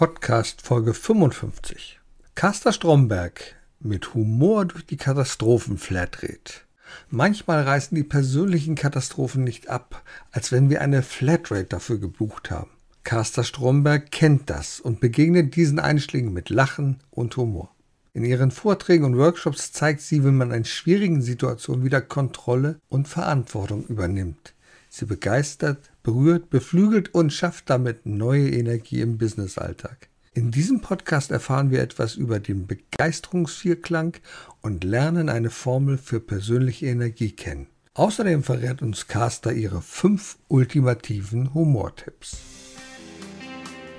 Podcast Folge 55. Caster Stromberg mit Humor durch die Katastrophen Flatrate. Manchmal reißen die persönlichen Katastrophen nicht ab, als wenn wir eine Flatrate dafür gebucht haben. Caster Stromberg kennt das und begegnet diesen Einschlägen mit Lachen und Humor. In ihren Vorträgen und Workshops zeigt sie, wie man in schwierigen Situationen wieder Kontrolle und Verantwortung übernimmt. Sie begeistert, berührt, beflügelt und schafft damit neue Energie im Businessalltag. In diesem Podcast erfahren wir etwas über den Begeisterungsvierklang und lernen eine Formel für persönliche Energie kennen. Außerdem verrät uns Caster ihre fünf ultimativen Humortipps.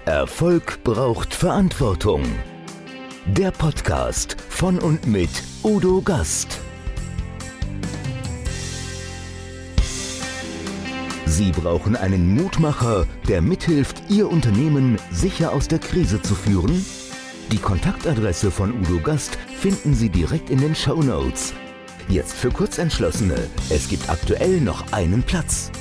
Erfolg braucht Verantwortung. Der Podcast von und mit Udo Gast. Sie brauchen einen Mutmacher, der mithilft, Ihr Unternehmen sicher aus der Krise zu führen? Die Kontaktadresse von Udo Gast finden Sie direkt in den Show Notes. Jetzt für Kurzentschlossene. Es gibt aktuell noch einen Platz.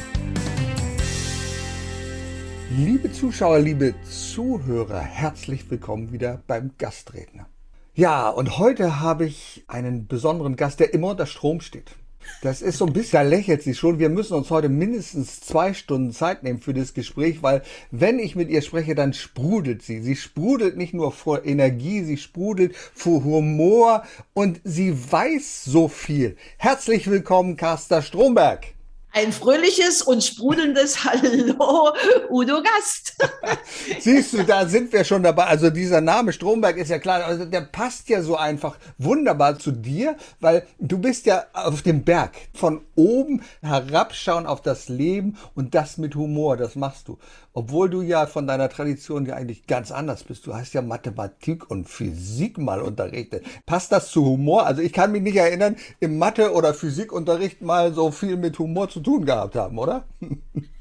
Liebe Zuschauer, liebe Zuhörer, herzlich willkommen wieder beim Gastredner. Ja, und heute habe ich einen besonderen Gast, der immer unter Strom steht. Das ist so ein bisschen, da lächelt sie schon. Wir müssen uns heute mindestens zwei Stunden Zeit nehmen für das Gespräch, weil wenn ich mit ihr spreche, dann sprudelt sie. Sie sprudelt nicht nur vor Energie, sie sprudelt vor Humor und sie weiß so viel. Herzlich willkommen, Carsta Stromberg. Ein fröhliches und sprudelndes Hallo, Udo Gast. Siehst du, da sind wir schon dabei. Also dieser Name Stromberg ist ja klar, also der passt ja so einfach wunderbar zu dir, weil du bist ja auf dem Berg. Von oben herabschauen auf das Leben und das mit Humor, das machst du. Obwohl du ja von deiner Tradition ja eigentlich ganz anders bist. Du hast ja Mathematik und Physik mal unterrichtet. Passt das zu Humor? Also ich kann mich nicht erinnern, im Mathe- oder Physikunterricht mal so viel mit Humor zu tun gehabt haben, oder?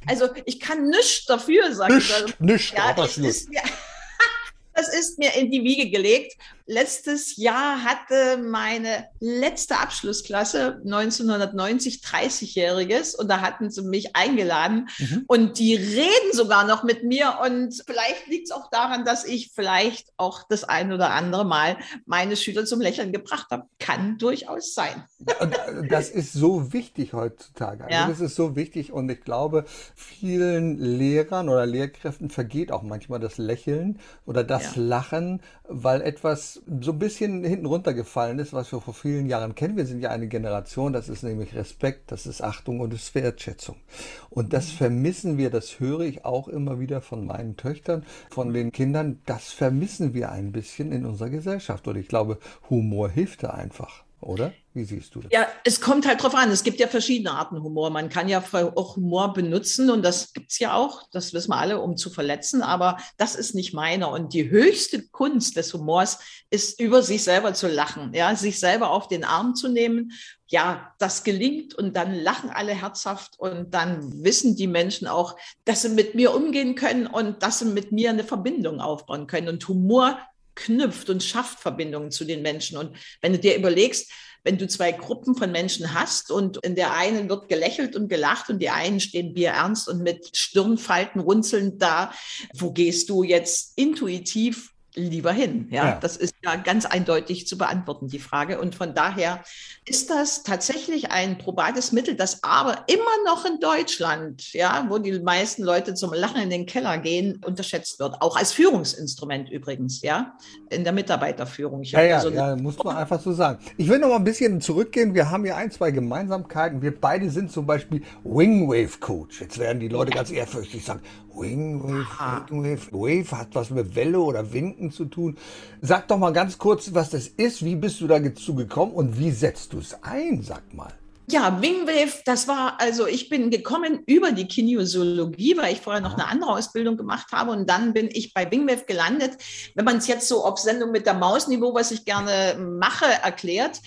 Also ich kann nichts dafür sagen. Nichts, ja, das ist, mir, das ist mir in die Wiege gelegt letztes Jahr hatte meine letzte Abschlussklasse 1990 30-jähriges und da hatten sie mich eingeladen mhm. und die reden sogar noch mit mir und vielleicht liegt es auch daran, dass ich vielleicht auch das ein oder andere Mal meine Schüler zum Lächeln gebracht habe. Kann durchaus sein. Das ist so wichtig heutzutage. Also ja. Das ist so wichtig und ich glaube, vielen Lehrern oder Lehrkräften vergeht auch manchmal das Lächeln oder das ja. Lachen, weil etwas so ein bisschen hinten runtergefallen ist, was wir vor vielen Jahren kennen. Wir sind ja eine Generation, das ist nämlich Respekt, das ist Achtung und das ist Wertschätzung. Und das mhm. vermissen wir, das höre ich auch immer wieder von meinen Töchtern, von den Kindern, das vermissen wir ein bisschen in unserer Gesellschaft. Und ich glaube, Humor hilft da einfach, oder? Wie siehst du das? Ja, es kommt halt drauf an. Es gibt ja verschiedene Arten Humor. Man kann ja auch Humor benutzen und das gibt es ja auch, das wissen wir alle, um zu verletzen, aber das ist nicht meiner. Und die höchste Kunst des Humors ist, über sich selber zu lachen, ja, sich selber auf den Arm zu nehmen. Ja, das gelingt und dann lachen alle herzhaft und dann wissen die Menschen auch, dass sie mit mir umgehen können und dass sie mit mir eine Verbindung aufbauen können. Und Humor knüpft und schafft Verbindungen zu den Menschen. Und wenn du dir überlegst, wenn du zwei Gruppen von Menschen hast und in der einen wird gelächelt und gelacht und die einen stehen bierernst und mit Stirnfalten runzelnd da, wo gehst du jetzt intuitiv lieber hin. Ja? ja, das ist ja ganz eindeutig zu beantworten, die Frage. Und von daher ist das tatsächlich ein probates Mittel, das aber immer noch in Deutschland, ja, wo die meisten Leute zum Lachen in den Keller gehen, unterschätzt wird. Auch als Führungsinstrument übrigens, ja, in der Mitarbeiterführung. ja, ja, so ja, muss man einfach so sagen. Ich will noch mal ein bisschen zurückgehen. Wir haben ja ein, zwei Gemeinsamkeiten. Wir beide sind zum Beispiel Wingwave Coach. Jetzt werden die Leute ganz ehrfürchtig sagen, Wingwave, Wingwave, Wave hat was mit Welle oder Winken zu tun. Sag doch mal ganz kurz, was das ist. Wie bist du dazu gekommen und wie setzt du es ein? Sag mal. Ja, Wingwave, das war, also ich bin gekommen über die Kinesiologie, weil ich vorher noch eine andere Ausbildung gemacht habe und dann bin ich bei Wingwave gelandet. Wenn man es jetzt so auf Sendung mit der Mausniveau, was ich gerne mache, erklärt,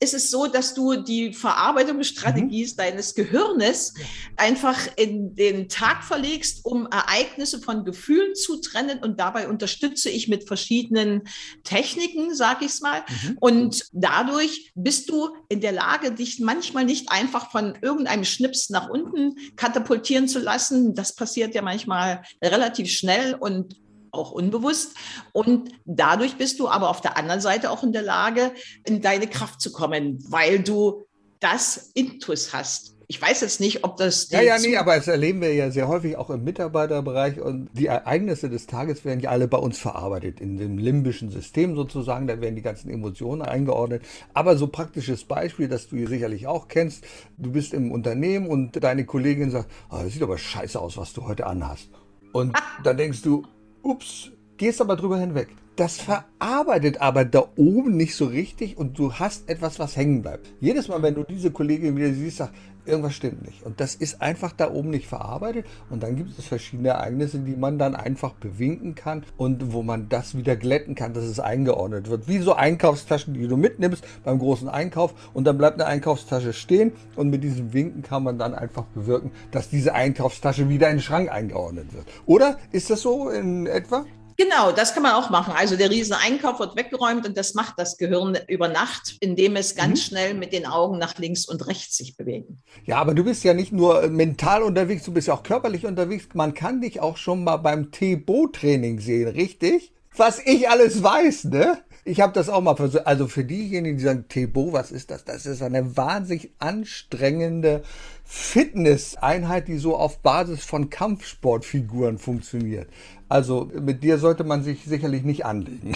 ist es so, dass du die Verarbeitungsstrategie mhm. deines Gehirnes einfach in den Tag verlegst, um Ereignisse von Gefühlen zu trennen. Und dabei unterstütze ich mit verschiedenen Techniken, sag ich es mal. Mhm. Und dadurch bist du in der Lage, dich manchmal nicht einfach von irgendeinem Schnips nach unten katapultieren zu lassen. Das passiert ja manchmal relativ schnell und auch unbewusst. Und dadurch bist du aber auf der anderen Seite auch in der Lage, in deine Kraft zu kommen, weil du das Intus hast ich weiß jetzt nicht, ob das. Ja, ja, nee, aber das erleben wir ja sehr häufig auch im Mitarbeiterbereich und die Ereignisse des Tages werden ja alle bei uns verarbeitet, in dem limbischen System sozusagen. Da werden die ganzen Emotionen eingeordnet. Aber so praktisches Beispiel, das du hier sicherlich auch kennst: Du bist im Unternehmen und deine Kollegin sagt, oh, das sieht aber scheiße aus, was du heute anhast. Und dann denkst du, ups, gehst aber drüber hinweg. Das verarbeitet aber da oben nicht so richtig und du hast etwas, was hängen bleibt. Jedes Mal, wenn du diese Kollegin wieder siehst, sagst, irgendwas stimmt nicht. Und das ist einfach da oben nicht verarbeitet. Und dann gibt es verschiedene Ereignisse, die man dann einfach bewinken kann und wo man das wieder glätten kann, dass es eingeordnet wird. Wie so Einkaufstaschen, die du mitnimmst beim großen Einkauf und dann bleibt eine Einkaufstasche stehen und mit diesem Winken kann man dann einfach bewirken, dass diese Einkaufstasche wieder in den Schrank eingeordnet wird. Oder ist das so in etwa? Genau, das kann man auch machen. Also der Rieseneinkauf wird weggeräumt und das macht das Gehirn über Nacht, indem es ganz mhm. schnell mit den Augen nach links und rechts sich bewegt. Ja, aber du bist ja nicht nur mental unterwegs, du bist ja auch körperlich unterwegs. Man kann dich auch schon mal beim T-Bo-Training sehen, richtig? Was ich alles weiß, ne? Ich habe das auch mal versucht. Also für diejenigen, die sagen, T-Bo, was ist das? Das ist eine wahnsinnig anstrengende Fitnesseinheit, die so auf Basis von Kampfsportfiguren funktioniert. Also mit dir sollte man sich sicherlich nicht anlegen.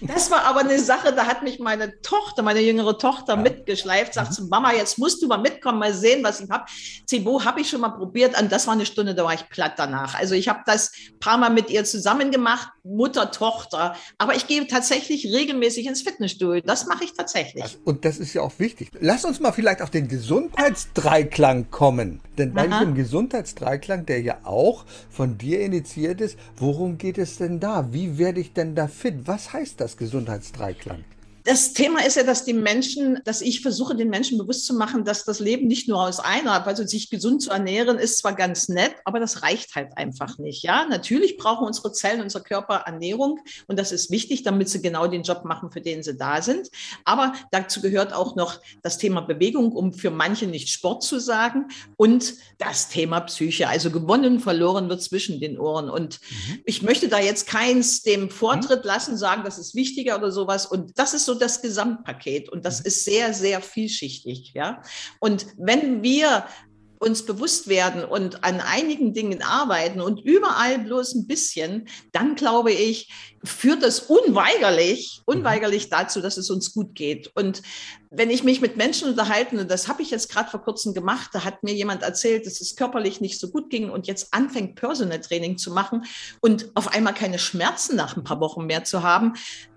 Das war aber eine Sache, da hat mich meine Tochter, meine jüngere Tochter ja. mitgeschleift, sagt mhm. zu Mama, jetzt musst du mal mitkommen, mal sehen, was ich habe. Cibo habe ich schon mal probiert und das war eine Stunde, da war ich platt danach. Also ich habe das ein paar Mal mit ihr zusammen gemacht, Mutter, Tochter, aber ich gehe tatsächlich regelmäßig ins Fitnessstudio. Das mache ich tatsächlich. Und das ist ja auch wichtig. Lass uns mal vielleicht auf den Gesundheitsdreiklang kommen. Denn bei diesem Gesundheitsdreiklang, der ja auch von dir initiiert ist, worum geht es denn da? Wie werde ich denn da fit? Was heißt das Gesundheitsdreiklang? Das Thema ist ja, dass die Menschen, dass ich versuche, den Menschen bewusst zu machen, dass das Leben nicht nur aus einer, also sich gesund zu ernähren, ist zwar ganz nett, aber das reicht halt einfach nicht. Ja, natürlich brauchen unsere Zellen, unser Körper Ernährung und das ist wichtig, damit sie genau den Job machen, für den sie da sind. Aber dazu gehört auch noch das Thema Bewegung, um für manche nicht Sport zu sagen und das Thema Psyche. Also gewonnen, verloren wird zwischen den Ohren. Und mhm. ich möchte da jetzt keins dem Vortritt mhm. lassen, sagen, das ist wichtiger oder sowas. Und das ist so das Gesamtpaket und das mhm. ist sehr, sehr vielschichtig. Ja? Und wenn wir uns bewusst werden und an einigen Dingen arbeiten und überall bloß ein bisschen, dann glaube ich, führt das unweigerlich, mhm. unweigerlich dazu, dass es uns gut geht. Und wenn ich mich mit Menschen unterhalte, und das habe ich jetzt gerade vor kurzem gemacht, da hat mir jemand erzählt, dass es körperlich nicht so gut ging und jetzt anfängt, Personal Training zu machen und auf einmal keine Schmerzen nach ein paar Wochen mehr zu haben,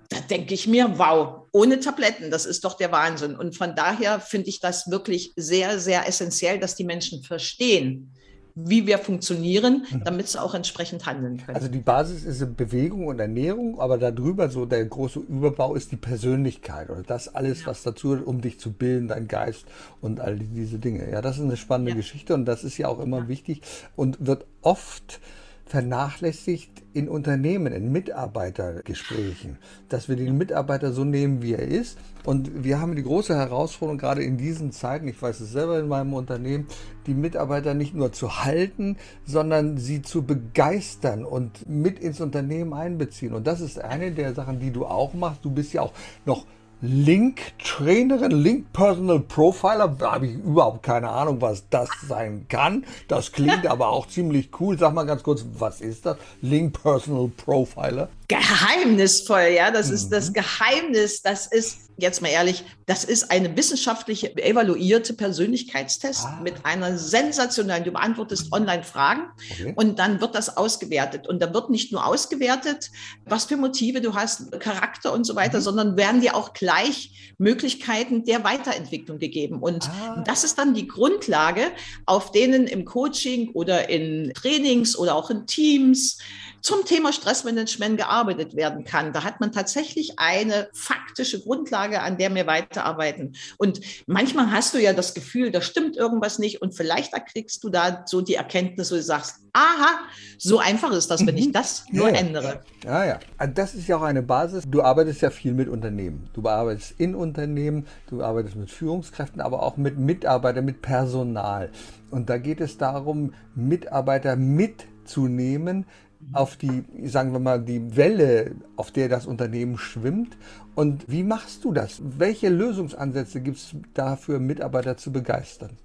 da denke ich mir, wow, ohne Tabletten, das ist doch der Wahnsinn. Und von daher finde ich das wirklich sehr, sehr essentiell, dass die Menschen verstehen, wie wir funktionieren, mhm. damit sie auch entsprechend handeln können. Also die Basis ist Bewegung und Ernährung, aber darüber so der große Überbau ist die Persönlichkeit oder das alles, ja. was dazu, um dich zu bilden, dein Geist und all diese Dinge. Ja, das ist eine spannende ja. Geschichte und das ist ja auch immer ja. wichtig und wird oft vernachlässigt in Unternehmen, in Mitarbeitergesprächen, dass wir den Mitarbeiter so nehmen, wie er ist. Und wir haben die große Herausforderung, gerade in diesen Zeiten, ich weiß es selber in meinem Unternehmen, die Mitarbeiter nicht nur zu halten, sondern sie zu begeistern und mit ins Unternehmen einbeziehen. Und das ist eine der Sachen, die du auch machst. Du bist ja auch noch Link-Trainerin, Link-Personal Profiler. Da habe ich überhaupt keine Ahnung, was das sein kann. Das klingt aber auch ziemlich cool. Sag mal ganz kurz, was ist das? Link-Personal Profiler? Geheimnisvoll, ja. Das mhm. ist das mhm. Geheimnis. Das ist jetzt mal ehrlich, das ist eine wissenschaftliche evaluierte Persönlichkeitstest ah. mit einer sensationellen, du beantwortest online Fragen okay. und dann wird das ausgewertet. Und da wird nicht nur ausgewertet, was für Motive du hast, Charakter und so weiter, mhm. sondern werden dir auch gleich Möglichkeiten der Weiterentwicklung gegeben. Und ah. das ist dann die Grundlage, auf denen im Coaching oder in Trainings oder auch in Teams zum Thema Stressmanagement gearbeitet werden kann. Da hat man tatsächlich eine faktische Grundlage, an der wir weiterarbeiten. Und manchmal hast du ja das Gefühl, da stimmt irgendwas nicht und vielleicht erkriegst du da so die Erkenntnis, wo du sagst, aha, so einfach ist das, wenn ich mhm. das nur ja, ändere. Ja, ja. Also das ist ja auch eine Basis. Du arbeitest ja viel mit Unternehmen. Du arbeitest in Unternehmen, du arbeitest mit Führungskräften, aber auch mit Mitarbeitern, mit Personal. Und da geht es darum, Mitarbeiter mitzunehmen auf die, sagen wir mal, die Welle, auf der das Unternehmen schwimmt. Und wie machst du das? Welche Lösungsansätze gibt es dafür, Mitarbeiter zu begeistern?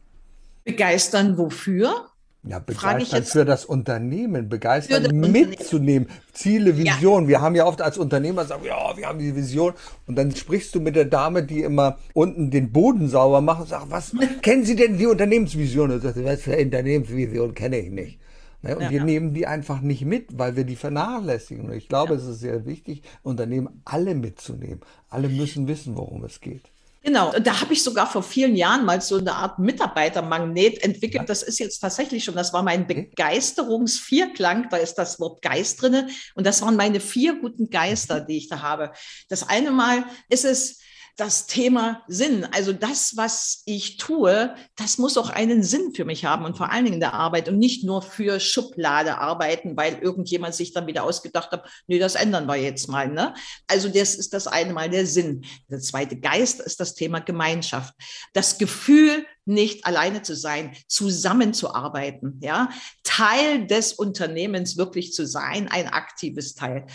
Begeistern wofür? Ja, begeistern für das Unternehmen, begeistern mitzunehmen. Ziele, Vision. Ja. Wir haben ja oft als Unternehmer sagen, ja, wir haben die Vision. Und dann sprichst du mit der Dame, die immer unten den Boden sauber macht und sagt, was kennen Sie denn die Unternehmensvision? Und sagt, was für Unternehmensvision kenne ich nicht. Ne? Und ja, wir ja. nehmen die einfach nicht mit, weil wir die vernachlässigen. Und ich glaube, ja. es ist sehr wichtig, Unternehmen alle mitzunehmen. Alle müssen wissen, worum es geht. Genau, und da habe ich sogar vor vielen Jahren mal so eine Art Mitarbeitermagnet entwickelt. Das ist jetzt tatsächlich schon, das war mein Begeisterungsvierklang, da ist das Wort Geist drinne. Und das waren meine vier guten Geister, die ich da habe. Das eine Mal ist es, das Thema Sinn. Also das, was ich tue, das muss auch einen Sinn für mich haben und vor allen Dingen in der Arbeit und nicht nur für Schublade arbeiten, weil irgendjemand sich dann wieder ausgedacht hat, nee, das ändern wir jetzt mal. Ne? Also das ist das eine Mal der Sinn. Der zweite Geist ist das Thema Gemeinschaft. Das Gefühl, nicht alleine zu sein, zusammenzuarbeiten, ja, Teil des Unternehmens wirklich zu sein, ein aktives Teil.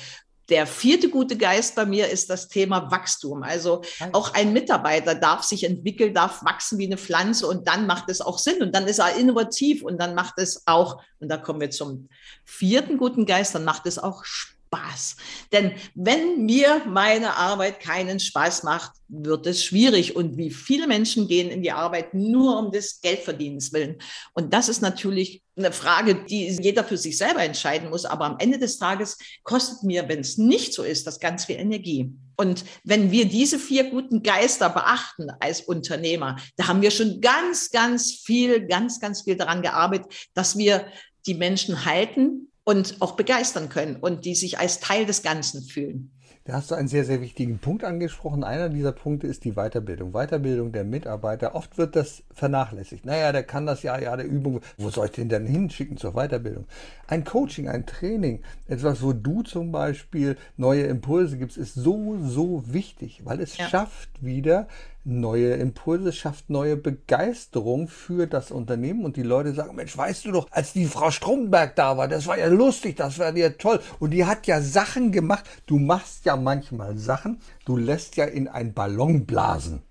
Der vierte gute Geist bei mir ist das Thema Wachstum. Also auch ein Mitarbeiter darf sich entwickeln, darf wachsen wie eine Pflanze und dann macht es auch Sinn und dann ist er innovativ und dann macht es auch, und da kommen wir zum vierten guten Geist, dann macht es auch Spaß. Spaß. Denn wenn mir meine Arbeit keinen Spaß macht, wird es schwierig. Und wie viele Menschen gehen in die Arbeit nur um des Geldverdienens willen. Und das ist natürlich eine Frage, die jeder für sich selber entscheiden muss. Aber am Ende des Tages kostet mir, wenn es nicht so ist, das ganz viel Energie. Und wenn wir diese vier guten Geister beachten als Unternehmer, da haben wir schon ganz, ganz viel, ganz, ganz viel daran gearbeitet, dass wir die Menschen halten, und auch begeistern können und die sich als Teil des Ganzen fühlen. Da hast du einen sehr, sehr wichtigen Punkt angesprochen. Einer dieser Punkte ist die Weiterbildung. Weiterbildung der Mitarbeiter. Oft wird das vernachlässigt. Naja, der kann das ja, ja, der Übung. Wo soll ich den denn hinschicken zur Weiterbildung? Ein Coaching, ein Training, etwas, wo du zum Beispiel neue Impulse gibst, ist so, so wichtig, weil es ja. schafft wieder neue Impulse, schafft neue Begeisterung für das Unternehmen und die Leute sagen, Mensch, weißt du doch, als die Frau Stromberg da war, das war ja lustig, das war ja toll und die hat ja Sachen gemacht. Du machst ja manchmal Sachen, du lässt ja in einen Ballon blasen.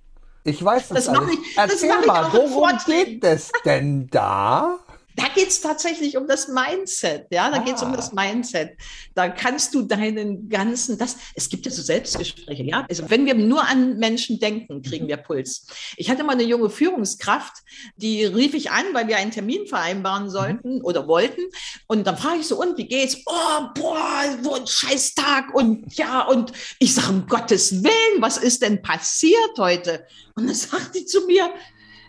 Ich weiß das, das alles. Ich, Erzähl mal, worum geht es denn da? Da geht es tatsächlich um das Mindset. Ja, da ah. geht es um das Mindset. Da kannst du deinen ganzen, das, es gibt ja so Selbstgespräche. Ja, also wenn wir nur an Menschen denken, kriegen wir Puls. Ich hatte mal eine junge Führungskraft, die rief ich an, weil wir einen Termin vereinbaren mhm. sollten mhm. oder wollten. Und dann frage ich so, und wie geht's? Oh, boah, so ein Scheißtag. Und ja, und ich sage, um Gottes Willen, was ist denn passiert heute? Und dann sagt die zu mir,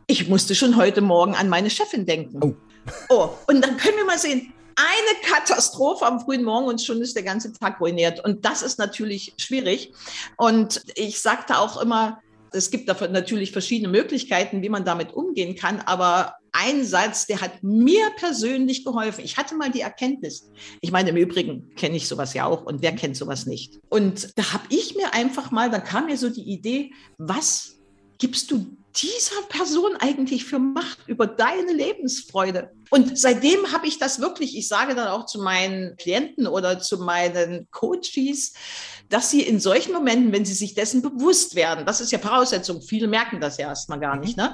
ich musste schon heute Morgen an meine Chefin denken. Oh. Oh, und dann können wir mal sehen, eine Katastrophe am frühen Morgen und schon ist der ganze Tag ruiniert. Und das ist natürlich schwierig. Und ich sagte auch immer, es gibt dafür natürlich verschiedene Möglichkeiten, wie man damit umgehen kann. Aber ein Satz, der hat mir persönlich geholfen. Ich hatte mal die Erkenntnis. Ich meine, im Übrigen kenne ich sowas ja auch und wer kennt sowas nicht? Und da habe ich mir einfach mal, da kam mir so die Idee, was gibst du dieser Person eigentlich für Macht über deine Lebensfreude? Und seitdem habe ich das wirklich, ich sage dann auch zu meinen Klienten oder zu meinen Coaches, dass sie in solchen Momenten, wenn sie sich dessen bewusst werden, das ist ja Voraussetzung, viele merken das ja erstmal gar nicht, mhm. ne?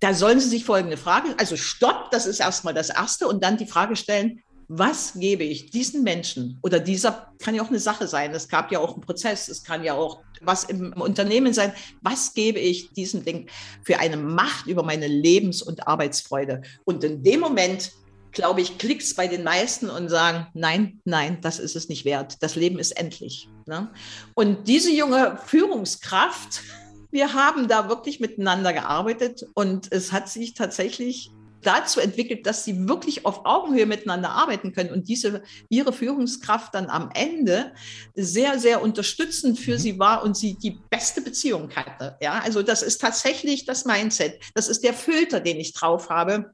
da sollen sie sich folgende Frage, also stopp, das ist erstmal das Erste und dann die Frage stellen, was gebe ich diesen Menschen oder dieser kann ja auch eine Sache sein, es gab ja auch einen Prozess, es kann ja auch was im Unternehmen sein, was gebe ich diesem Ding für eine Macht über meine Lebens- und Arbeitsfreude. Und in dem Moment, glaube ich, klickt es bei den meisten und sagen, nein, nein, das ist es nicht wert. Das Leben ist endlich. Ne? Und diese junge Führungskraft, wir haben da wirklich miteinander gearbeitet und es hat sich tatsächlich dazu entwickelt, dass sie wirklich auf Augenhöhe miteinander arbeiten können und diese ihre Führungskraft dann am Ende sehr, sehr unterstützend für mhm. sie war und sie die beste Beziehung hatte. Ja, also das ist tatsächlich das Mindset. Das ist der Filter, den ich drauf habe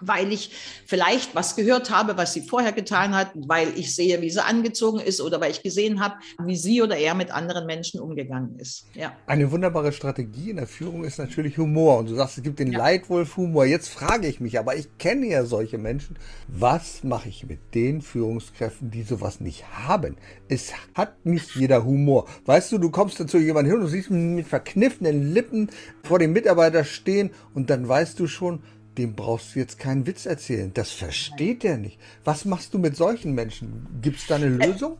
weil ich vielleicht was gehört habe, was sie vorher getan hat, weil ich sehe, wie sie angezogen ist oder weil ich gesehen habe, wie sie oder er mit anderen Menschen umgegangen ist. Ja. Eine wunderbare Strategie in der Führung ist natürlich Humor. Und du sagst, es gibt den ja. Leitwolf-Humor. Jetzt frage ich mich, aber ich kenne ja solche Menschen. Was mache ich mit den Führungskräften, die sowas nicht haben? Es hat nicht jeder Humor. Weißt du, du kommst dazu jemanden hin und siehst ihn mit verkniffenen Lippen vor dem Mitarbeiter stehen und dann weißt du schon, dem brauchst du jetzt keinen Witz erzählen. Das versteht er nicht. Was machst du mit solchen Menschen? Gibt es da eine Lösung?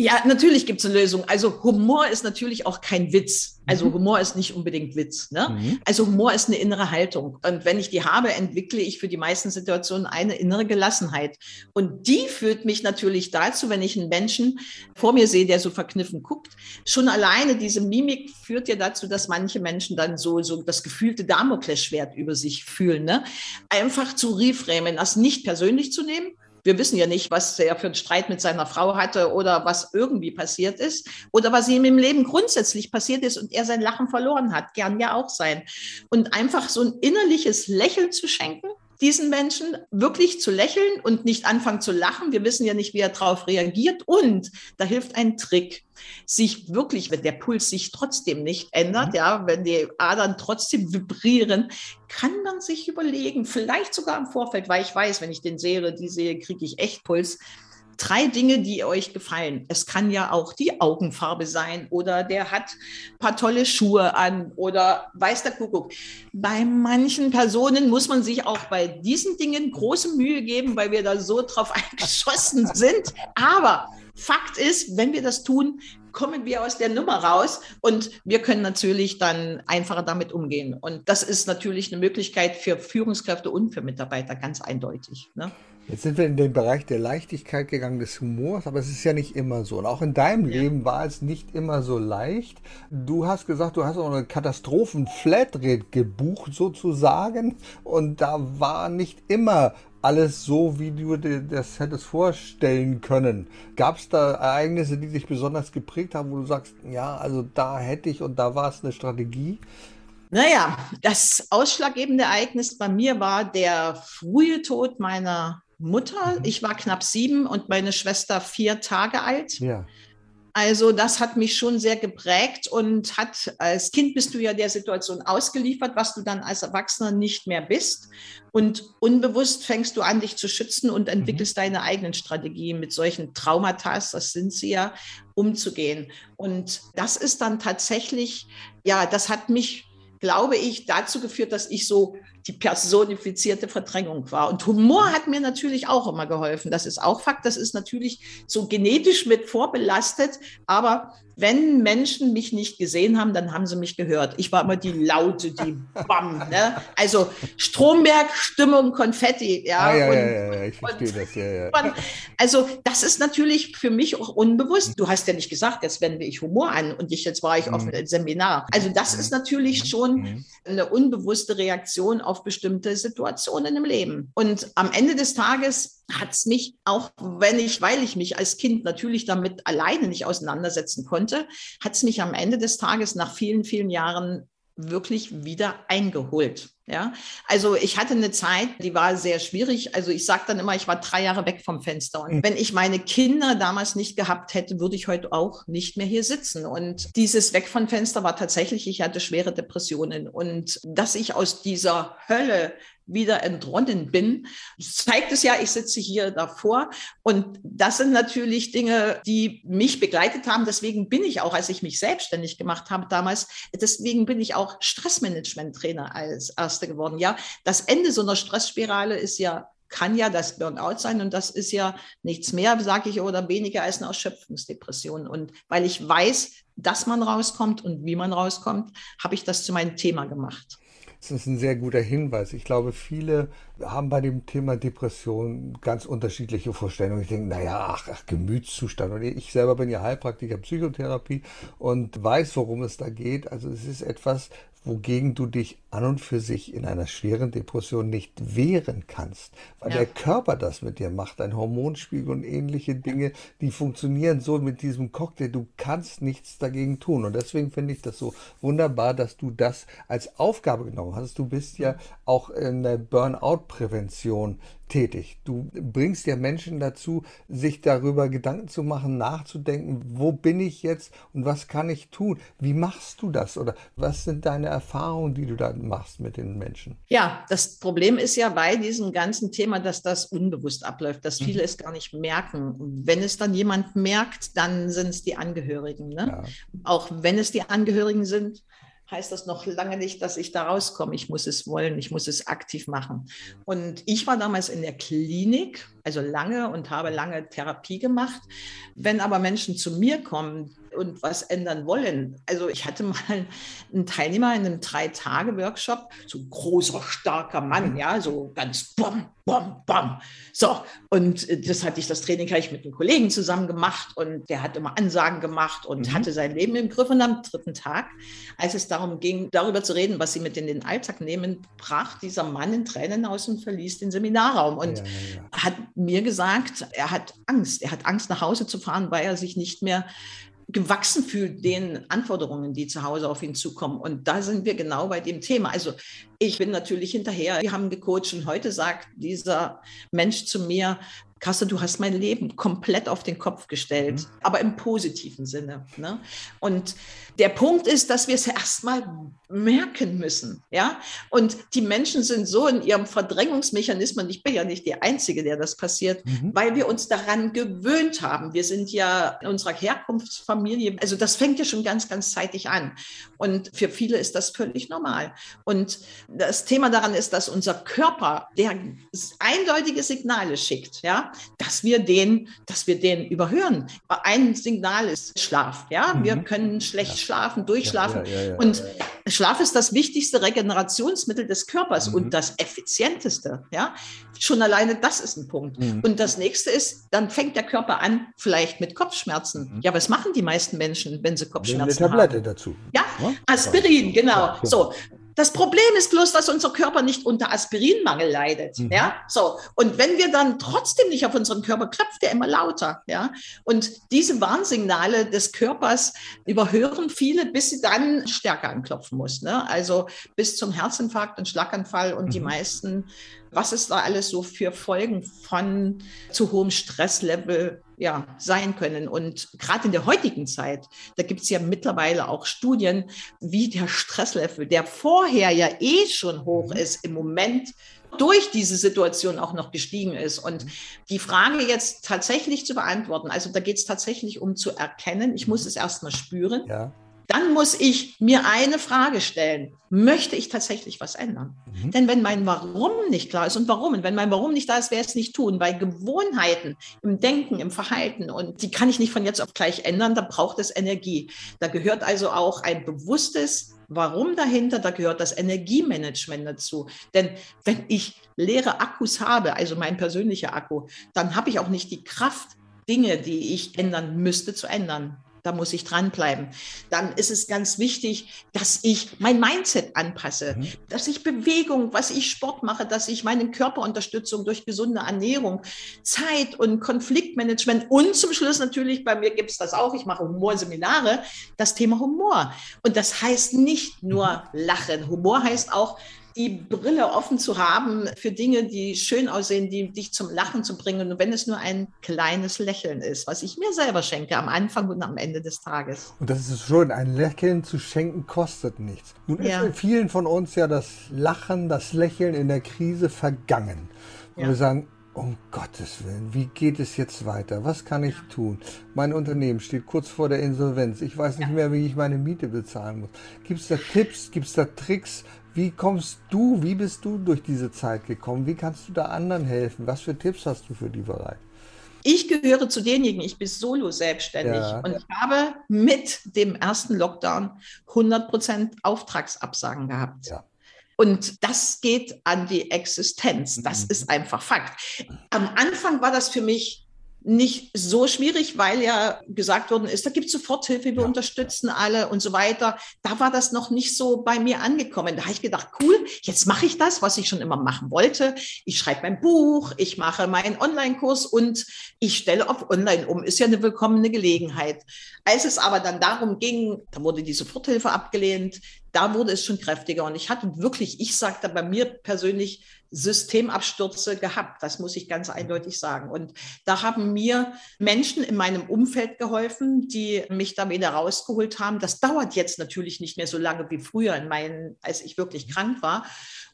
Ja, natürlich gibt es eine Lösung. Also Humor ist natürlich auch kein Witz. Also mhm. Humor ist nicht unbedingt Witz. Ne? Mhm. Also Humor ist eine innere Haltung. Und wenn ich die habe, entwickle ich für die meisten Situationen eine innere Gelassenheit. Und die führt mich natürlich dazu, wenn ich einen Menschen vor mir sehe, der so verkniffen guckt. Schon alleine diese Mimik führt ja dazu, dass manche Menschen dann so, so das gefühlte Damoklesschwert über sich fühlen. Ne? Einfach zu reframen, das nicht persönlich zu nehmen, wir wissen ja nicht, was er für einen Streit mit seiner Frau hatte oder was irgendwie passiert ist oder was ihm im Leben grundsätzlich passiert ist und er sein Lachen verloren hat. Gern ja auch sein. Und einfach so ein innerliches Lächeln zu schenken diesen Menschen wirklich zu lächeln und nicht anfangen zu lachen. Wir wissen ja nicht, wie er darauf reagiert. Und da hilft ein Trick, sich wirklich, wenn der Puls sich trotzdem nicht ändert, mhm. ja, wenn die Adern trotzdem vibrieren, kann man sich überlegen, vielleicht sogar im Vorfeld, weil ich weiß, wenn ich den sehe, die sehe, kriege ich echt Puls drei Dinge, die euch gefallen. Es kann ja auch die Augenfarbe sein oder der hat ein paar tolle Schuhe an oder weiß der Kuckuck. Bei manchen Personen muss man sich auch bei diesen Dingen große Mühe geben, weil wir da so drauf eingeschossen sind. Aber Fakt ist, wenn wir das tun, kommen wir aus der Nummer raus und wir können natürlich dann einfacher damit umgehen. Und das ist natürlich eine Möglichkeit für Führungskräfte und für Mitarbeiter, ganz eindeutig. Ne? Jetzt sind wir in den Bereich der Leichtigkeit gegangen, des Humors, aber es ist ja nicht immer so. Und auch in deinem ja. Leben war es nicht immer so leicht. Du hast gesagt, du hast auch eine Katastrophen-Flatrate gebucht sozusagen und da war nicht immer alles so, wie du dir das hättest vorstellen können. Gab es da Ereignisse, die dich besonders geprägt haben, wo du sagst, ja, also da hätte ich und da war es eine Strategie? Naja, das ausschlaggebende Ereignis bei mir war der frühe Tod meiner Mutter. Mhm. Ich war knapp sieben und meine Schwester vier Tage alt. Ja. Also das hat mich schon sehr geprägt und hat als Kind bist du ja der Situation ausgeliefert, was du dann als Erwachsener nicht mehr bist. Und unbewusst fängst du an, dich zu schützen und entwickelst mhm. deine eigenen Strategien mit solchen Traumata, das sind sie ja, umzugehen. Und das ist dann tatsächlich, ja, das hat mich, glaube ich, dazu geführt, dass ich so die personifizierte Verdrängung war. Und Humor hat mir natürlich auch immer geholfen. Das ist auch Fakt. Das ist natürlich so genetisch mit vorbelastet. Aber wenn Menschen mich nicht gesehen haben, dann haben sie mich gehört. Ich war immer die Laute, die Bam. Ne? Also Stromberg, Stimmung, Konfetti. Ja, ah, ja, und, ja, ja, ich verstehe das. Ja, ja. Also das ist natürlich für mich auch unbewusst. Du hast ja nicht gesagt, jetzt wende ich Humor an und ich, jetzt war ich mhm. auf einem Seminar. Also das ist natürlich schon mhm. eine unbewusste Reaktion auf bestimmte Situationen im Leben. Und am Ende des Tages hat es mich, auch wenn ich, weil ich mich als Kind natürlich damit alleine nicht auseinandersetzen konnte, hat es mich am Ende des Tages nach vielen, vielen Jahren wirklich wieder eingeholt. Ja, also ich hatte eine Zeit, die war sehr schwierig. Also ich sage dann immer, ich war drei Jahre weg vom Fenster. Und wenn ich meine Kinder damals nicht gehabt hätte, würde ich heute auch nicht mehr hier sitzen. Und dieses Weg vom Fenster war tatsächlich, ich hatte schwere Depressionen. Und dass ich aus dieser Hölle wieder entronnen bin, zeigt es ja, ich sitze hier davor. Und das sind natürlich Dinge, die mich begleitet haben. Deswegen bin ich auch, als ich mich selbstständig gemacht habe damals, deswegen bin ich auch Stressmanagement-Trainer als Erste geworden. Ja, das Ende so einer Stressspirale ist ja kann ja das Burnout sein und das ist ja nichts mehr, sage ich, oder weniger als eine Erschöpfungsdepression. Und weil ich weiß, dass man rauskommt und wie man rauskommt, habe ich das zu meinem Thema gemacht. Das ist ein sehr guter Hinweis. Ich glaube, viele haben bei dem Thema Depression ganz unterschiedliche Vorstellungen. Ich denke, naja, ach, ach, Gemütszustand. Und ich selber bin ja Heilpraktiker Psychotherapie und weiß, worum es da geht. Also es ist etwas, wogegen du dich an und für sich in einer schweren Depression nicht wehren kannst, weil ja. der Körper das mit dir macht, ein Hormonspiegel und ähnliche Dinge, die funktionieren so mit diesem Cocktail. Du kannst nichts dagegen tun. Und deswegen finde ich das so wunderbar, dass du das als Aufgabe genommen hast. Du bist ja auch in der Burnout-Prävention tätig. Du bringst ja Menschen dazu, sich darüber Gedanken zu machen, nachzudenken, wo bin ich jetzt und was kann ich tun? Wie machst du das? Oder was sind deine Erfahrungen, die du da machst mit den Menschen? Ja, das Problem ist ja bei diesem ganzen Thema, dass das unbewusst abläuft, dass viele mhm. es gar nicht merken. Wenn es dann jemand merkt, dann sind es die Angehörigen. Ne? Ja. Auch wenn es die Angehörigen sind, heißt das noch lange nicht, dass ich da rauskomme. Ich muss es wollen, ich muss es aktiv machen. Und ich war damals in der Klinik, also lange und habe lange Therapie gemacht. Wenn aber Menschen zu mir kommen, und was ändern wollen. Also ich hatte mal einen Teilnehmer in einem Drei-Tage-Workshop, so ein großer, starker Mann, ja, so ganz bom, bom, bom. So, und äh, das hatte ich, das Training habe ich mit einem Kollegen zusammen gemacht und der hat immer Ansagen gemacht und mhm. hatte sein Leben im Griff. Und am dritten Tag, als es darum ging, darüber zu reden, was sie mit in den Alltag nehmen, brach dieser Mann in Tränen aus und verließ den Seminarraum und ja, ja, ja. hat mir gesagt, er hat Angst. Er hat Angst, nach Hause zu fahren, weil er sich nicht mehr gewachsen fühlt den Anforderungen, die zu Hause auf ihn zukommen. Und da sind wir genau bei dem Thema. Also ich bin natürlich hinterher. Wir haben gecoacht und heute sagt dieser Mensch zu mir, Kasse, du hast mein Leben komplett auf den Kopf gestellt, mhm. aber im positiven Sinne. Ne? Und der Punkt ist, dass wir es erstmal merken müssen. Ja? Und die Menschen sind so in ihrem Verdrängungsmechanismus, ich bin ja nicht die Einzige, der das passiert, mhm. weil wir uns daran gewöhnt haben. Wir sind ja in unserer Herkunftsfamilie, also das fängt ja schon ganz, ganz zeitig an. Und für viele ist das völlig normal. Und das Thema daran ist, dass unser Körper, der eindeutige Signale schickt, ja, dass wir den, dass wir den überhören. Ein Signal ist Schlaf. Ja, mhm. wir können schlecht ja. schlafen, durchschlafen. Ja, und Schlaf ist das wichtigste Regenerationsmittel des Körpers mhm. und das effizienteste. Ja, schon alleine das ist ein Punkt. Mhm. Und das nächste ist, dann fängt der Körper an, vielleicht mit Kopfschmerzen. Mhm. Ja, was machen die meisten Menschen, wenn sie Kopfschmerzen haben? Eine Tablette haben? dazu. Ja, Aspirin, genau. So, das Problem ist bloß, dass unser Körper nicht unter Aspirinmangel leidet. Mhm. Ja, so. Und wenn wir dann trotzdem nicht auf unseren Körper klopft, der immer lauter. Ja, und diese Warnsignale des Körpers überhören viele, bis sie dann stärker anklopfen muss. Ne? Also bis zum Herzinfarkt und Schlaganfall und mhm. die meisten was es da alles so für Folgen von zu hohem Stresslevel ja, sein können. Und gerade in der heutigen Zeit, da gibt es ja mittlerweile auch Studien, wie der Stresslevel, der vorher ja eh schon hoch mhm. ist, im Moment durch diese Situation auch noch gestiegen ist. Und mhm. die Frage jetzt tatsächlich zu beantworten, also da geht es tatsächlich um zu erkennen, ich muss es erstmal spüren. Ja dann muss ich mir eine Frage stellen. Möchte ich tatsächlich was ändern? Mhm. Denn wenn mein Warum nicht klar ist und warum, und wenn mein Warum nicht da ist, werde ich es nicht tun, weil Gewohnheiten im Denken, im Verhalten, und die kann ich nicht von jetzt auf gleich ändern, da braucht es Energie. Da gehört also auch ein bewusstes Warum dahinter, da gehört das Energiemanagement dazu. Denn wenn ich leere Akkus habe, also mein persönlicher Akku, dann habe ich auch nicht die Kraft, Dinge, die ich ändern müsste, zu ändern. Da muss ich dranbleiben. Dann ist es ganz wichtig, dass ich mein Mindset anpasse, mhm. dass ich Bewegung, was ich Sport mache, dass ich meine Körperunterstützung durch gesunde Ernährung, Zeit und Konfliktmanagement und zum Schluss natürlich, bei mir gibt es das auch, ich mache Humorseminare, das Thema Humor. Und das heißt nicht nur mhm. Lachen. Humor heißt auch, die Brille offen zu haben für Dinge, die schön aussehen, die dich zum Lachen zu bringen. Und wenn es nur ein kleines Lächeln ist, was ich mir selber schenke am Anfang und am Ende des Tages. Und das ist schon, ein Lächeln zu schenken kostet nichts. Nun ja. ist vielen von uns ja das Lachen, das Lächeln in der Krise vergangen. Und ja. wir sagen, um Gottes Willen, wie geht es jetzt weiter? Was kann ich tun? Mein Unternehmen steht kurz vor der Insolvenz. Ich weiß nicht mehr, wie ich meine Miete bezahlen muss. Gibt es da Tipps? Gibt es da Tricks? Wie kommst du, wie bist du durch diese Zeit gekommen? Wie kannst du da anderen helfen? Was für Tipps hast du für die Bereich? Ich gehöre zu denjenigen, ich bin solo selbstständig ja. und ich habe mit dem ersten Lockdown 100% Auftragsabsagen gehabt. Ja. Und das geht an die Existenz. Das mhm. ist einfach Fakt. Am Anfang war das für mich nicht so schwierig, weil ja gesagt worden ist, da gibt es Soforthilfe, wir ja. unterstützen alle und so weiter. Da war das noch nicht so bei mir angekommen. Da habe ich gedacht, cool, jetzt mache ich das, was ich schon immer machen wollte. Ich schreibe mein Buch, ich mache meinen Online-Kurs und ich stelle auf Online um. Ist ja eine willkommene Gelegenheit. Als es aber dann darum ging, da wurde die Soforthilfe abgelehnt, da wurde es schon kräftiger. Und ich hatte wirklich, ich sagte bei mir persönlich, Systemabstürze gehabt. Das muss ich ganz eindeutig sagen. Und da haben mir Menschen in meinem Umfeld geholfen, die mich da wieder rausgeholt haben. Das dauert jetzt natürlich nicht mehr so lange wie früher, in meinen, als ich wirklich krank war.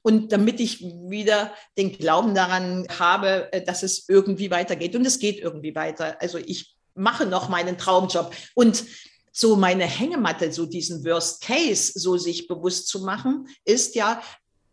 Und damit ich wieder den Glauben daran habe, äh, dass es irgendwie weitergeht. Und es geht irgendwie weiter. Also ich mache noch meinen Traumjob. Und so meine Hängematte, so diesen Worst Case, so sich bewusst zu machen, ist ja,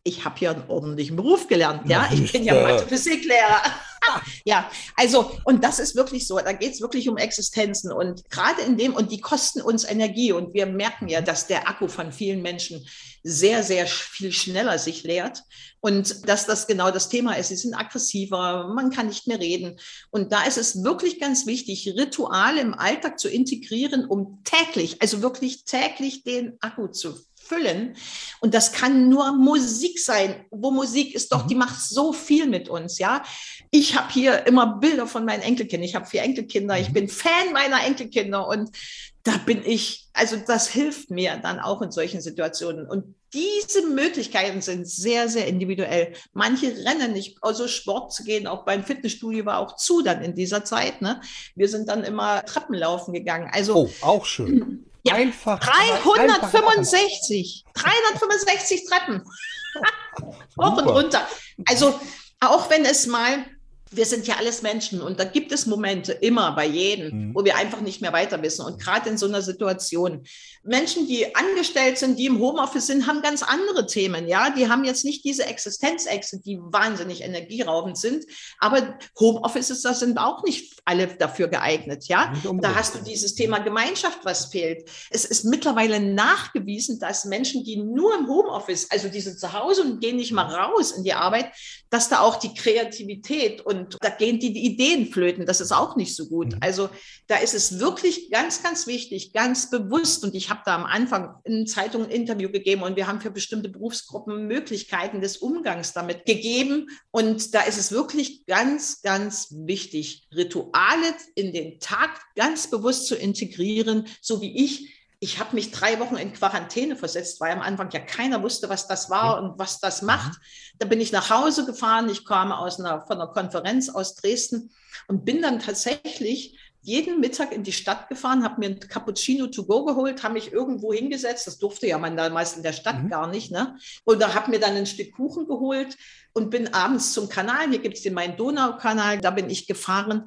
ich habe hier einen ordentlichen Beruf gelernt, ja. Ich bin ja Mathe-Physiklehrer. ja, also, und das ist wirklich so, da geht es wirklich um Existenzen und gerade in dem, und die kosten uns Energie und wir merken ja, dass der Akku von vielen Menschen sehr, sehr viel schneller sich leert und dass das genau das Thema ist. Sie sind aggressiver, man kann nicht mehr reden. Und da ist es wirklich ganz wichtig, Rituale im Alltag zu integrieren, um täglich, also wirklich täglich den Akku zu füllen. Und das kann nur Musik sein. Wo Musik ist doch, die mhm. macht so viel mit uns, ja. Ich habe hier immer Bilder von meinen Enkelkindern. Ich habe vier Enkelkinder. Ich mhm. bin Fan meiner Enkelkinder und da bin ich, also das hilft mir dann auch in solchen Situationen. Und diese Möglichkeiten sind sehr, sehr individuell. Manche rennen nicht, also Sport zu gehen, auch beim Fitnessstudio war auch zu dann in dieser Zeit. Ne? Wir sind dann immer Treppenlaufen gegangen. Also, oh, auch schön. Ja, einfach. 365. Einfach 365 Treppen. Hoch und runter. Also, auch wenn es mal wir sind ja alles Menschen und da gibt es Momente immer bei jedem, mhm. wo wir einfach nicht mehr weiter wissen. Und gerade in so einer Situation. Menschen, die angestellt sind, die im Homeoffice sind, haben ganz andere Themen. Ja, die haben jetzt nicht diese Existenzängste, die wahnsinnig energieraubend sind. Aber Homeoffices, das sind auch nicht alle dafür geeignet. Ja, da hast du dieses Thema Gemeinschaft, was fehlt. Es ist mittlerweile nachgewiesen, dass Menschen, die nur im Homeoffice, also die sind zu Hause und gehen nicht mal raus in die Arbeit, dass da auch die Kreativität und da gehen die Ideen flöten. Das ist auch nicht so gut. Mhm. Also da ist es wirklich ganz, ganz wichtig, ganz bewusst. Und ich habe da am Anfang in Zeitungen ein Interview gegeben und wir haben für bestimmte Berufsgruppen Möglichkeiten des Umgangs damit gegeben. Und da ist es wirklich ganz, ganz wichtig, Rituale in den Tag ganz bewusst zu integrieren, so wie ich ich habe mich drei Wochen in Quarantäne versetzt, weil am Anfang ja keiner wusste, was das war und was das macht. Da bin ich nach Hause gefahren. Ich kam aus einer, von einer Konferenz aus Dresden und bin dann tatsächlich jeden Mittag in die Stadt gefahren, habe mir ein Cappuccino to go geholt, habe mich irgendwo hingesetzt. Das durfte ja man damals in der Stadt mhm. gar nicht. Ne? Oder habe mir dann ein Stück Kuchen geholt und bin abends zum Kanal. Hier gibt es den Main-Donau-Kanal. Da bin ich gefahren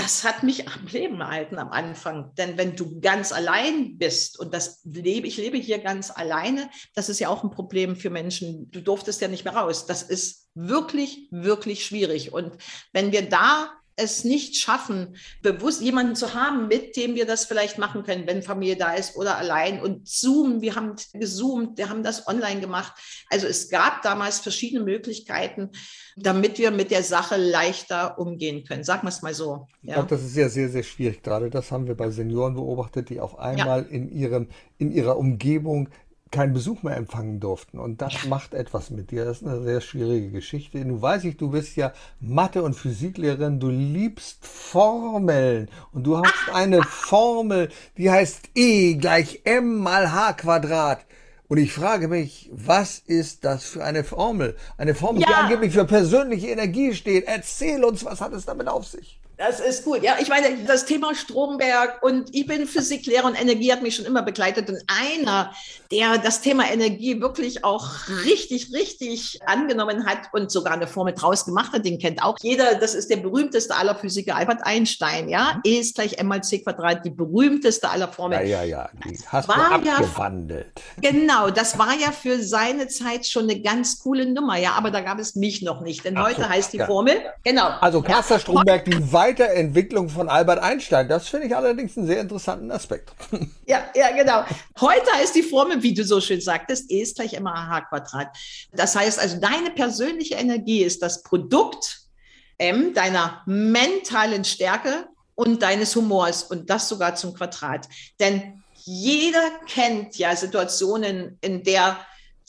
das hat mich am Leben erhalten am Anfang. Denn wenn du ganz allein bist, und das lebe, ich lebe hier ganz alleine, das ist ja auch ein Problem für Menschen. Du durftest ja nicht mehr raus. Das ist wirklich, wirklich schwierig. Und wenn wir da es nicht schaffen, bewusst jemanden zu haben, mit dem wir das vielleicht machen können, wenn Familie da ist oder allein. Und Zoom, wir haben gezoomt, wir haben das online gemacht. Also es gab damals verschiedene Möglichkeiten, damit wir mit der Sache leichter umgehen können. Sagen wir es mal so. Ja. Ich glaube, das ist ja sehr, sehr schwierig. Gerade das haben wir bei Senioren beobachtet, die auf einmal ja. in, ihrem, in ihrer Umgebung keinen Besuch mehr empfangen durften. Und das macht etwas mit dir. Das ist eine sehr schwierige Geschichte. Du weißt ich, du bist ja Mathe- und Physiklehrerin. Du liebst Formeln. Und du hast eine Formel, die heißt E gleich M mal H Quadrat. Und ich frage mich, was ist das für eine Formel? Eine Formel, ja. die angeblich für persönliche Energie steht. Erzähl uns, was hat es damit auf sich? Das ist gut. Ja, ich meine, das Thema Stromberg und ich bin Physiklehrer und Energie hat mich schon immer begleitet. Und einer, der das Thema Energie wirklich auch richtig, richtig angenommen hat und sogar eine Formel draus gemacht hat, den kennt auch jeder. Das ist der berühmteste aller Physiker, Albert Einstein. Ja, E ist gleich M mal C Quadrat, die berühmteste aller Formeln. Ja, ja, ja. Die hast war du abgewandelt. Ja, genau, das war ja für seine Zeit schon eine ganz coole Nummer. Ja, aber da gab es mich noch nicht. Denn Ach heute so, heißt die ja. Formel, genau. Also Kaster Stromberg, die weit Weiterentwicklung von Albert Einstein. Das finde ich allerdings einen sehr interessanten Aspekt. Ja, ja, genau. Heute ist die Formel, wie du so schön sagtest, E ist gleich immer H Quadrat. Das heißt also, deine persönliche Energie ist das Produkt M, deiner mentalen Stärke und deines Humors und das sogar zum Quadrat. Denn jeder kennt ja Situationen, in der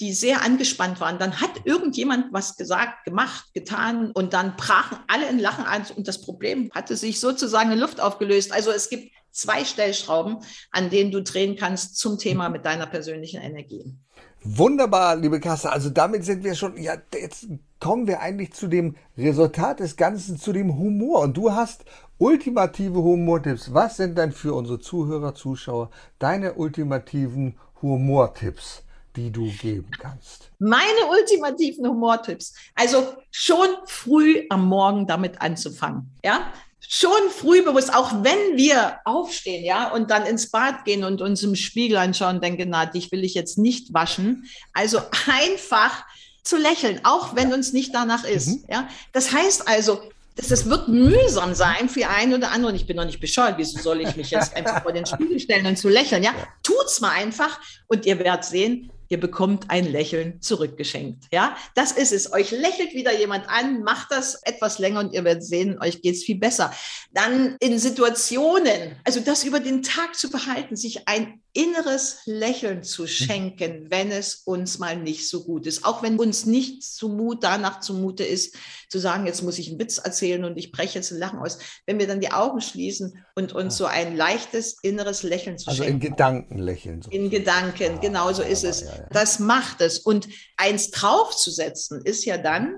die sehr angespannt waren. Dann hat irgendjemand was gesagt, gemacht, getan und dann brachen alle in Lachen an und das Problem hatte sich sozusagen in Luft aufgelöst. Also es gibt zwei Stellschrauben, an denen du drehen kannst zum Thema mit deiner persönlichen Energie. Wunderbar, liebe Kasse. Also damit sind wir schon, ja, jetzt kommen wir eigentlich zu dem Resultat des Ganzen, zu dem Humor. Und du hast ultimative Humortipps. Was sind denn für unsere Zuhörer, Zuschauer deine ultimativen Humortipps? Die du geben kannst? Meine ultimativen Humortipps. Also schon früh am Morgen damit anzufangen. Ja, schon früh bewusst, auch wenn wir aufstehen, ja, und dann ins Bad gehen und uns im Spiegel anschauen und denken, na, dich will ich jetzt nicht waschen. Also einfach zu lächeln, auch wenn uns nicht danach ist. Mhm. Ja, das heißt also, das, wird mühsam sein für einen oder anderen. Ich bin noch nicht bescheuert. Wieso soll ich mich jetzt einfach vor den Spiegel stellen und zu lächeln? Ja, tut's mal einfach und ihr werdet sehen, ihr bekommt ein Lächeln zurückgeschenkt. Ja, das ist es. Euch lächelt wieder jemand an, macht das etwas länger und ihr werdet sehen, euch geht's viel besser. Dann in Situationen, also das über den Tag zu behalten, sich ein inneres Lächeln zu schenken, wenn es uns mal nicht so gut ist. Auch wenn uns nicht zumut, danach zumute ist, zu sagen, jetzt muss ich einen Witz erzählen und ich breche jetzt ein Lachen aus. Wenn wir dann die Augen schließen und uns so ein leichtes inneres Lächeln zu also schenken. Also in Gedanken lächeln. So. In Gedanken, genau so ist es. Das macht es. Und eins draufzusetzen ist ja dann,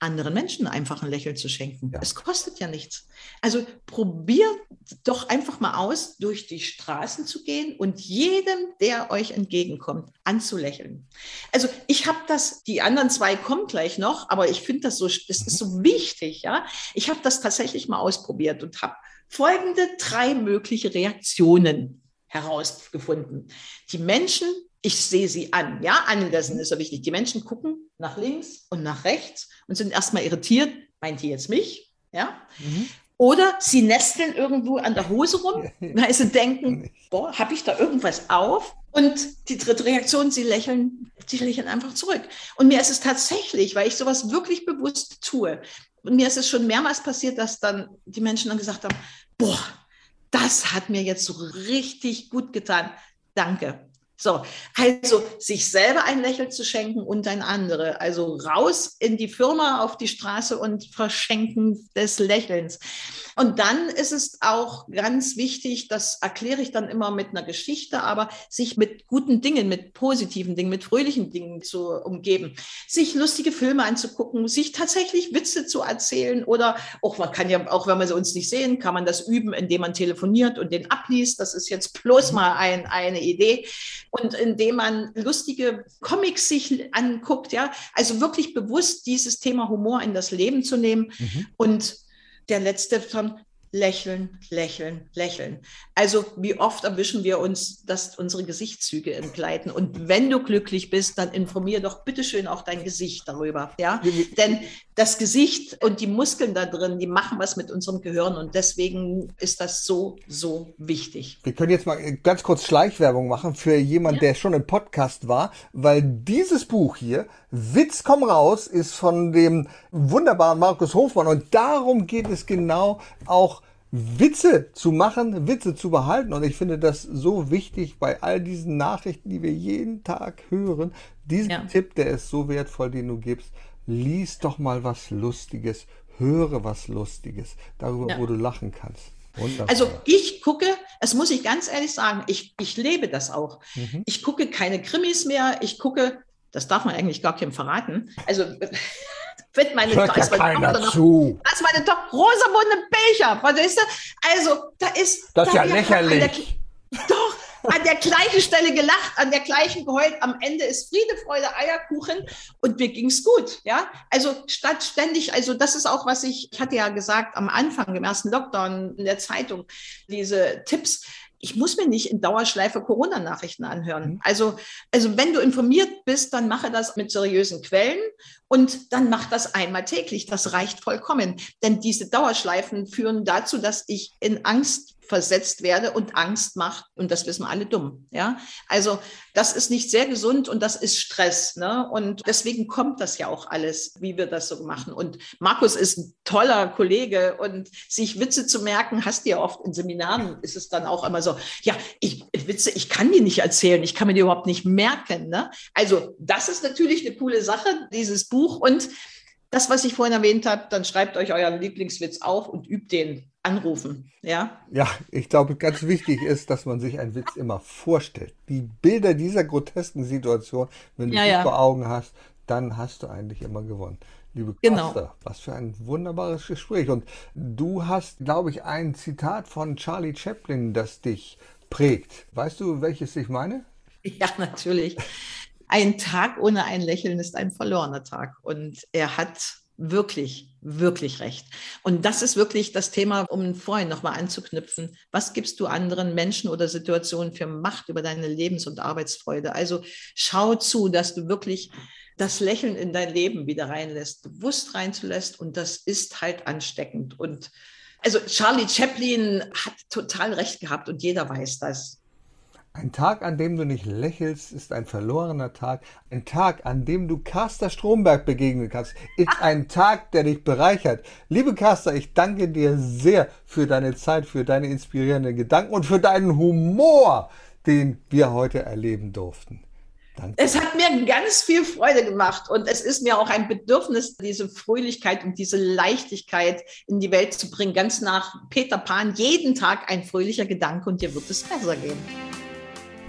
anderen Menschen einfach ein Lächeln zu schenken. Ja. Es kostet ja nichts. Also probiert doch einfach mal aus, durch die Straßen zu gehen und jedem, der euch entgegenkommt, anzulächeln. Also ich habe das, die anderen zwei kommen gleich noch, aber ich finde das so, das ist so wichtig, ja. Ich habe das tatsächlich mal ausprobiert und habe folgende drei mögliche Reaktionen herausgefunden. Die Menschen ich sehe sie an. Ja, anlassen ist so wichtig. Die Menschen gucken nach links und nach rechts und sind erstmal irritiert. Meint die jetzt mich? Ja. Mhm. Oder sie nesteln irgendwo an der Hose rum, weil sie denken, boah, habe ich da irgendwas auf? Und die dritte Reaktion, sie lächeln, sie lächeln einfach zurück. Und mir ist es tatsächlich, weil ich sowas wirklich bewusst tue. Und mir ist es schon mehrmals passiert, dass dann die Menschen dann gesagt haben, boah, das hat mir jetzt so richtig gut getan. Danke. So, also sich selber ein Lächeln zu schenken und ein andere. Also raus in die Firma, auf die Straße und verschenken des Lächelns. Und dann ist es auch ganz wichtig, das erkläre ich dann immer mit einer Geschichte, aber sich mit guten Dingen, mit positiven Dingen, mit fröhlichen Dingen zu umgeben. Sich lustige Filme anzugucken, sich tatsächlich Witze zu erzählen oder auch man kann ja, auch wenn wir sie uns nicht sehen, kann man das üben, indem man telefoniert und den abliest. Das ist jetzt bloß mal ein, eine Idee. Und indem man lustige Comics sich anguckt, ja, also wirklich bewusst dieses Thema Humor in das Leben zu nehmen mhm. und der letzte von lächeln, lächeln, lächeln. Also wie oft erwischen wir uns, dass unsere Gesichtszüge entgleiten. Und wenn du glücklich bist, dann informier doch bitteschön auch dein Gesicht darüber. Ja? Denn das Gesicht und die Muskeln da drin, die machen was mit unserem Gehirn. Und deswegen ist das so, so wichtig. Wir können jetzt mal ganz kurz Schleichwerbung machen für jemanden, ja. der schon im Podcast war, weil dieses Buch hier, Witz komm raus, ist von dem wunderbaren Markus Hofmann. Und darum geht es genau auch Witze zu machen, Witze zu behalten. Und ich finde das so wichtig bei all diesen Nachrichten, die wir jeden Tag hören. Diesen ja. Tipp, der ist so wertvoll, den du gibst. Lies doch mal was Lustiges, höre was Lustiges, darüber, ja. wo du lachen kannst. Wunderbar. Also ich gucke, das muss ich ganz ehrlich sagen, ich, ich lebe das auch. Mhm. Ich gucke keine Krimis mehr, ich gucke, das darf man eigentlich gar keinem verraten. Also wird meine Hört ja keiner Tochter zu. Das ist meine Tochter, rosamunde Becher, weißt du? Also, da ist... Das ist ja lächerlich. Der, doch, an der gleichen Stelle gelacht, an der gleichen geheult. Am Ende ist Friede, Freude, Eierkuchen und mir ging's gut. Ja, also statt ständig, also das ist auch, was ich, ich hatte ja gesagt am Anfang, im ersten Lockdown in der Zeitung, diese Tipps ich muss mir nicht in Dauerschleife Corona-Nachrichten anhören. Mhm. Also, also wenn du informiert bist, dann mache das mit seriösen Quellen und dann mach das einmal täglich. Das reicht vollkommen. Denn diese Dauerschleifen führen dazu, dass ich in Angst versetzt werde und Angst macht. Und das wissen alle dumm. Ja, also das ist nicht sehr gesund und das ist Stress. Ne? Und deswegen kommt das ja auch alles, wie wir das so machen. Und Markus ist ein toller Kollege und sich Witze zu merken, hast du ja oft in Seminaren, ist es dann auch immer so, ja, ich, Witze, ich kann die nicht erzählen, ich kann mir die überhaupt nicht merken. Ne? Also das ist natürlich eine coole Sache, dieses Buch. Und das, was ich vorhin erwähnt habe, dann schreibt euch euren Lieblingswitz auf und übt den anrufen. Ja, ja ich glaube, ganz wichtig ist, dass man sich einen Witz immer vorstellt. Die Bilder dieser grotesken Situation, wenn du ja, die ja. vor Augen hast, dann hast du eigentlich immer gewonnen. Liebe genau. Costa, was für ein wunderbares Gespräch. Und du hast, glaube ich, ein Zitat von Charlie Chaplin, das dich prägt. Weißt du, welches ich meine? Ja, natürlich. Ein Tag ohne ein Lächeln ist ein verlorener Tag. Und er hat wirklich, wirklich recht. Und das ist wirklich das Thema, um vorhin nochmal anzuknüpfen. Was gibst du anderen Menschen oder Situationen für Macht über deine Lebens- und Arbeitsfreude? Also schau zu, dass du wirklich das Lächeln in dein Leben wieder reinlässt, bewusst reinzulässt. Und das ist halt ansteckend. Und also Charlie Chaplin hat total recht gehabt und jeder weiß das. Ein Tag, an dem du nicht lächelst, ist ein verlorener Tag. Ein Tag, an dem du Carster Stromberg begegnen kannst, ist ein Tag, der dich bereichert. Liebe Carster, ich danke dir sehr für deine Zeit, für deine inspirierenden Gedanken und für deinen Humor, den wir heute erleben durften. Danke. Es hat mir ganz viel Freude gemacht und es ist mir auch ein Bedürfnis, diese Fröhlichkeit und diese Leichtigkeit in die Welt zu bringen. Ganz nach Peter Pan, jeden Tag ein fröhlicher Gedanke und dir wird es besser gehen.